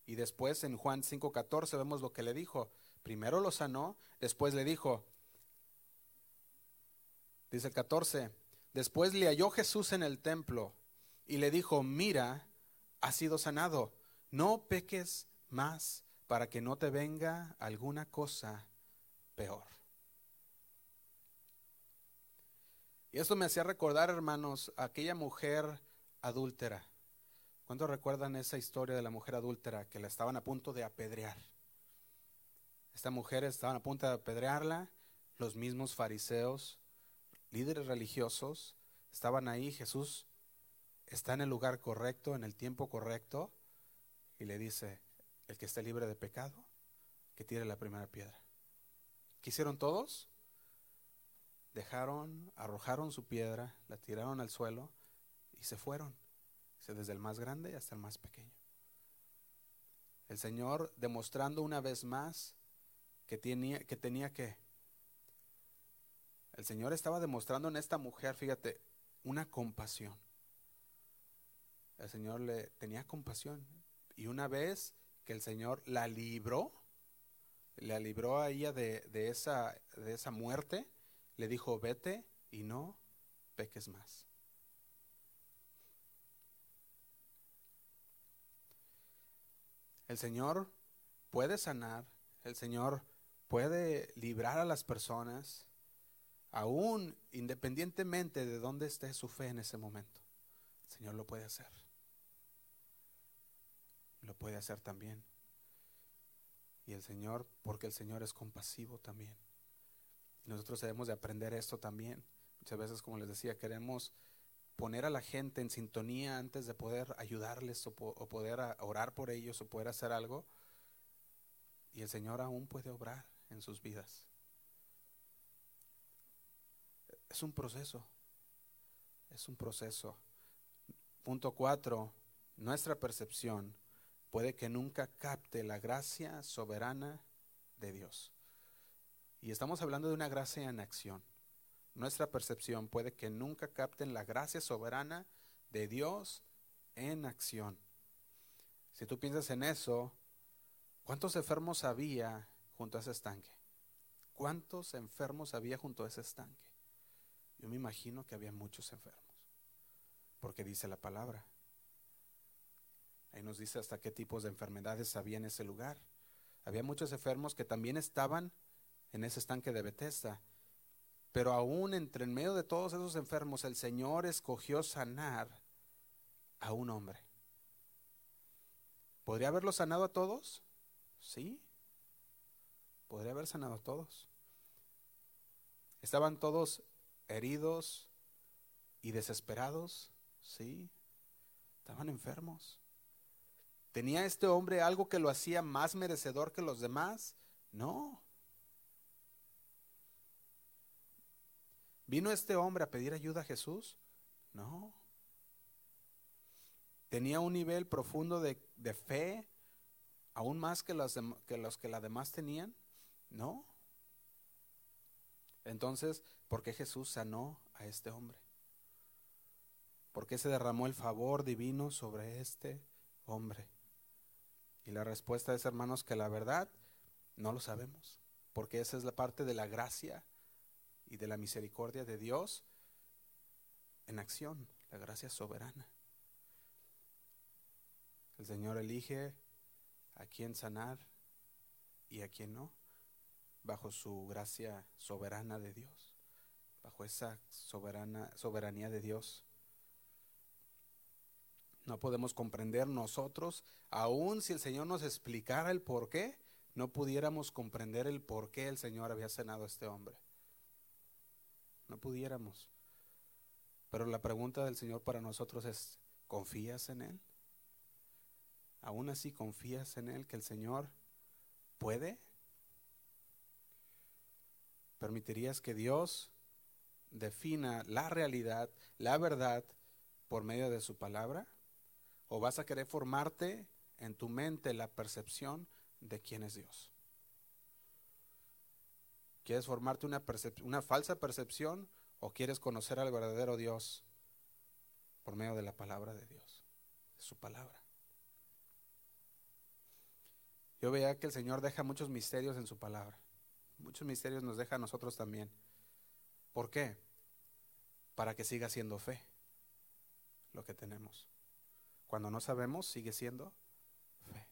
S1: Y después en Juan 5:14 vemos lo que le dijo. Primero lo sanó, después le dijo, dice el 14, después le halló Jesús en el templo y le dijo, mira, has sido sanado, no peques más para que no te venga alguna cosa peor. Esto me hacía recordar, hermanos, a aquella mujer adúltera. ¿Cuántos recuerdan esa historia de la mujer adúltera que la estaban a punto de apedrear? Esta mujer estaban a punto de apedrearla, los mismos fariseos, líderes religiosos, estaban ahí, Jesús está en el lugar correcto, en el tiempo correcto, y le dice, el que esté libre de pecado, que tire la primera piedra. ¿Qué hicieron todos? Dejaron, arrojaron su piedra, la tiraron al suelo y se fueron, desde el más grande hasta el más pequeño. El Señor demostrando una vez más que tenía que, tenía que el Señor estaba demostrando en esta mujer, fíjate, una compasión. El Señor le tenía compasión. Y una vez que el Señor la libró, la libró a ella de, de, esa, de esa muerte, le dijo, vete y no peques más. El Señor puede sanar, el Señor puede librar a las personas, aún independientemente de dónde esté su fe en ese momento. El Señor lo puede hacer. Lo puede hacer también. Y el Señor, porque el Señor es compasivo también. Nosotros debemos de aprender esto también. Muchas veces, como les decía, queremos poner a la gente en sintonía antes de poder ayudarles o, o poder orar por ellos o poder hacer algo. Y el Señor aún puede obrar en sus vidas. Es un proceso. Es un proceso. Punto cuatro. Nuestra percepción puede que nunca capte la gracia soberana de Dios. Y estamos hablando de una gracia en acción. Nuestra percepción puede que nunca capten la gracia soberana de Dios en acción. Si tú piensas en eso, ¿cuántos enfermos había junto a ese estanque? ¿Cuántos enfermos había junto a ese estanque? Yo me imagino que había muchos enfermos, porque dice la palabra. Ahí nos dice hasta qué tipos de enfermedades había en ese lugar. Había muchos enfermos que también estaban en ese estanque de Bethesda. Pero aún entre en medio de todos esos enfermos, el Señor escogió sanar a un hombre. ¿Podría haberlo sanado a todos? Sí. Podría haber sanado a todos. Estaban todos heridos y desesperados. Sí. Estaban enfermos. ¿Tenía este hombre algo que lo hacía más merecedor que los demás? No. ¿Vino este hombre a pedir ayuda a Jesús? No. ¿Tenía un nivel profundo de, fe, aún más que los, que los que la demás tenían? No. Entonces, ¿por qué Jesús sanó a este hombre? ¿Por qué se derramó el favor divino sobre este hombre? Y la respuesta es, hermanos, que la verdad no lo sabemos, porque esa es la parte de la gracia y de la misericordia de Dios en acción, la gracia soberana. El Señor elige a quien sanar y a quien no, bajo su gracia soberana de Dios, bajo esa soberana soberanía de Dios. No podemos comprender nosotros, aun si el Señor nos explicara el por qué, no pudiéramos comprender el por qué el Señor había sanado a este hombre no pudiéramos. Pero la pregunta del Señor para nosotros es, ¿confías en Él? ¿Aún así confías en Él que el Señor puede? ¿Permitirías que Dios defina la realidad, la verdad, por medio de su palabra? ¿O vas a querer formarte en tu mente la percepción de quién es Dios? ¿Quieres formarte una, una falsa percepción o quieres conocer al verdadero Dios por medio de la palabra de Dios, su palabra? Yo veía que el Señor deja muchos misterios en su palabra. Muchos misterios nos deja a nosotros también. ¿Por qué? Para que siga siendo fe lo que tenemos. Cuando no sabemos, sigue siendo fe.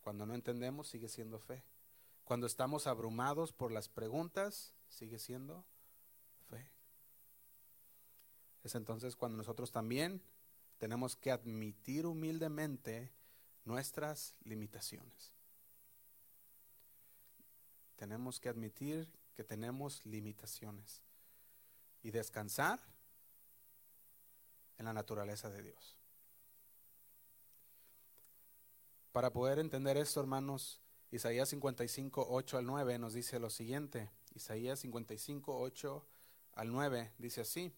S1: Cuando no entendemos, sigue siendo fe. Cuando estamos abrumados por las preguntas, sigue siendo fe. Es entonces cuando nosotros también tenemos que admitir humildemente nuestras limitaciones. Tenemos que admitir que tenemos limitaciones y descansar en la naturaleza de Dios. Para poder entender esto, hermanos, Isaías 55, 8 al 9 nos dice lo siguiente. Isaías 55, 8 al 9 dice así.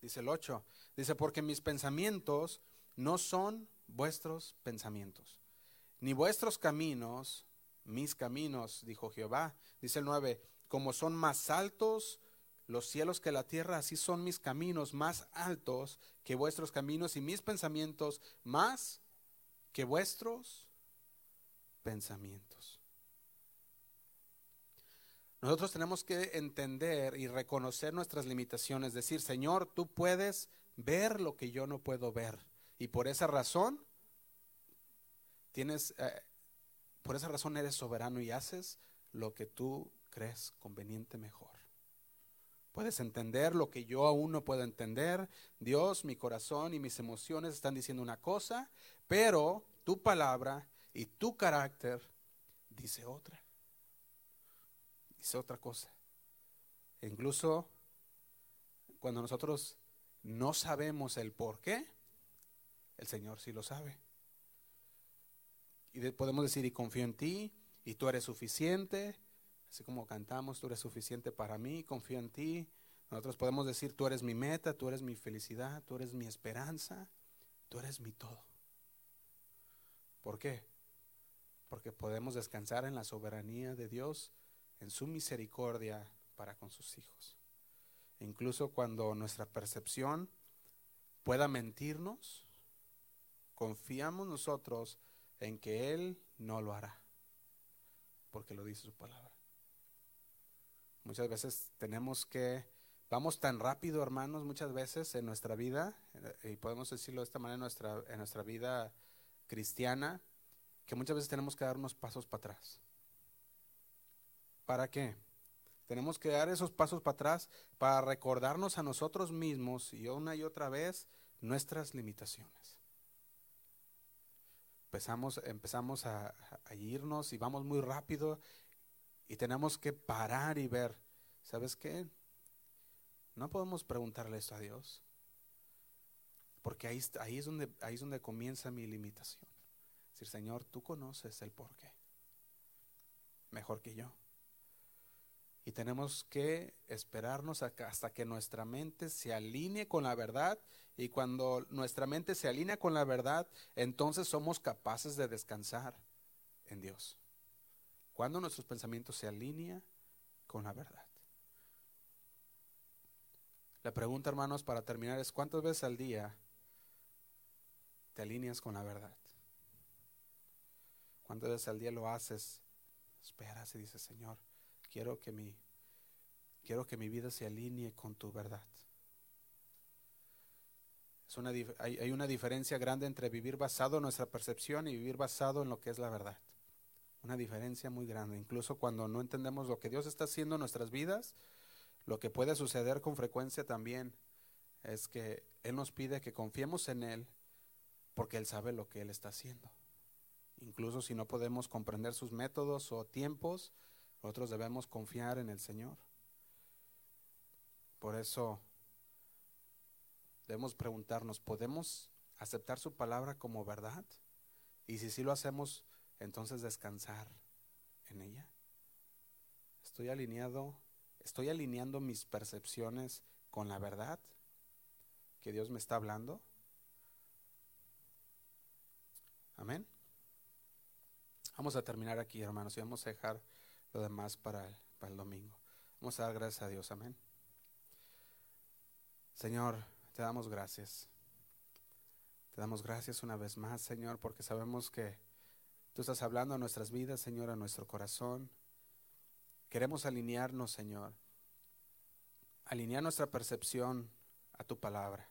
S1: Dice el 8. Dice, porque mis pensamientos no son vuestros pensamientos, ni vuestros caminos, mis caminos, dijo Jehová. Dice el 9, como son más altos los cielos que la tierra, así son mis caminos más altos que vuestros caminos y mis pensamientos más que vuestros pensamientos. Nosotros tenemos que entender y reconocer nuestras limitaciones, decir, Señor, tú puedes ver lo que yo no puedo ver. Y por esa razón, tienes, eh, por esa razón eres soberano y haces lo que tú crees conveniente mejor. Puedes entender lo que yo aún no puedo entender. Dios, mi corazón y mis emociones están diciendo una cosa, pero tu palabra y tu carácter dice otra. dice otra cosa. E incluso cuando nosotros no sabemos el por qué, el Señor sí lo sabe. Y podemos decir, y confío en ti, y tú eres suficiente, así como cantamos, tú eres suficiente para mí, confío en ti. Nosotros podemos decir, tú eres mi meta, tú eres mi felicidad, tú eres mi esperanza, tú eres mi todo. ¿Por qué? Porque podemos descansar en la soberanía de Dios, en su misericordia para con sus hijos. Incluso cuando nuestra percepción pueda mentirnos, confiamos nosotros en que Él no lo hará, porque lo dice su palabra. Muchas veces tenemos que, vamos tan rápido, hermanos, muchas veces en nuestra vida, y podemos decirlo de esta manera en nuestra, en nuestra vida cristiana, que muchas veces tenemos que dar unos pasos para atrás. ¿Para qué? Tenemos que dar esos pasos para atrás para recordarnos a nosotros mismos y una y otra vez nuestras limitaciones empezamos, empezamos a, irnos y vamos muy rápido y tenemos que parar y ver, ¿sabes qué? No podemos preguntarle esto a Dios, porque ahí, ahí, es donde, ahí es donde comienza mi limitación. Decir, Señor, tú conoces el porqué, mejor que yo. Y tenemos que esperarnos hasta que nuestra mente se alinee con la verdad y cuando nuestra mente se alinea con la verdad, entonces somos capaces de descansar en Dios. Cuando nuestros pensamientos se alinean con la verdad. La pregunta, hermanos, para terminar es, ¿cuántas veces al día te alineas con la verdad? ¿Cuántas veces al día lo haces? Esperas y dices, Señor, quiero que mi, quiero que mi vida se alinee con tu verdad hay, una diferencia grande entre vivir basado en nuestra percepción y vivir basado en lo que es la verdad. Una diferencia muy grande. Incluso cuando no entendemos lo que Dios está haciendo en nuestras vidas, lo que puede suceder con frecuencia también es que Él nos pide que confiemos en Él porque Él sabe lo que Él está haciendo. Incluso si no podemos comprender sus métodos o tiempos, nosotros debemos confiar en el Señor. Por eso debemos preguntarnos, ¿podemos aceptar su palabra como verdad? Y si sí lo hacemos, entonces descansar en ella. Estoy alineado, estoy alineando mis percepciones con la verdad que Dios me está hablando. Amén. Vamos a terminar aquí, hermanos, y vamos a dejar lo demás para el, para el domingo. Vamos a dar gracias a Dios. Amén. Señor, te damos gracias. Te damos gracias una vez más, Señor, porque sabemos que tú estás hablando a nuestras vidas, Señor, a nuestro corazón. Queremos alinearnos, Señor. Alinear nuestra percepción a tu palabra.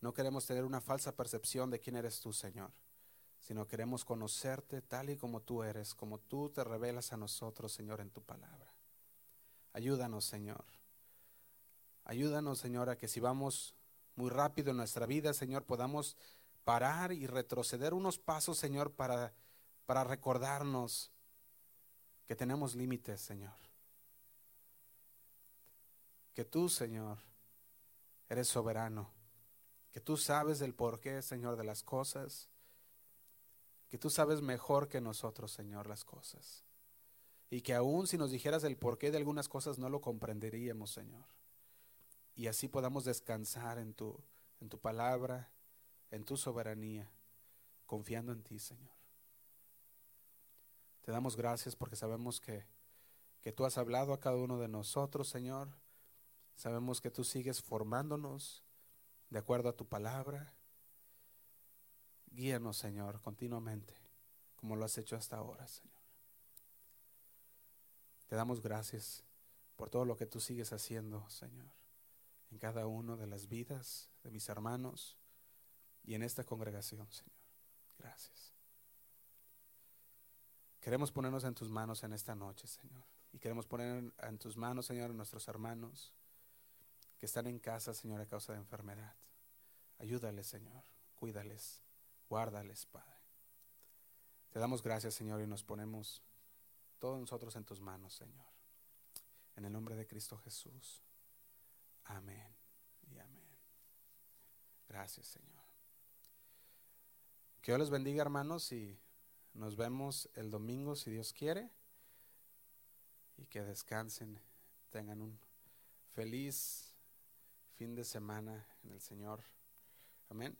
S1: No queremos tener una falsa percepción de quién eres tú, Señor, sino queremos conocerte tal y como tú eres, como tú te revelas a nosotros, Señor, en tu palabra. Ayúdanos, Señor. Ayúdanos, Señor, a que si vamos muy rápido en nuestra vida, Señor, podamos parar y retroceder unos pasos, Señor, para, para recordarnos que tenemos límites, Señor. Que tú, Señor, eres soberano. Que tú sabes del porqué, Señor, de las cosas. Que tú sabes mejor que nosotros, Señor, las cosas. Y que aún si nos dijeras el porqué de algunas cosas no lo comprenderíamos, Señor y así podamos descansar en tu, en tu palabra, en tu soberanía, confiando en ti, Señor. Te damos gracias porque sabemos que, que tú has hablado a cada uno de nosotros, Señor. Sabemos que tú sigues formándonos de acuerdo a tu palabra. Guíanos, Señor, continuamente, como lo has hecho hasta ahora, Señor. Te damos gracias por todo lo que tú sigues haciendo, Señor en cada una de las vidas de mis hermanos y en esta congregación, Señor. Gracias. Queremos ponernos en tus manos en esta noche, Señor. Y queremos poner en tus manos, Señor, a nuestros hermanos que están en casa, Señor, a causa de enfermedad. Ayúdales, Señor. Cuídales. Guárdales, Padre. Te damos gracias, Señor, y nos ponemos todos nosotros en tus manos, Señor. En el nombre de Cristo Jesús. Amén y amén. Gracias, Señor. Que Dios les bendiga, hermanos, y nos vemos el domingo, si Dios quiere. Y que descansen, tengan un feliz fin de semana en el Señor. Amén.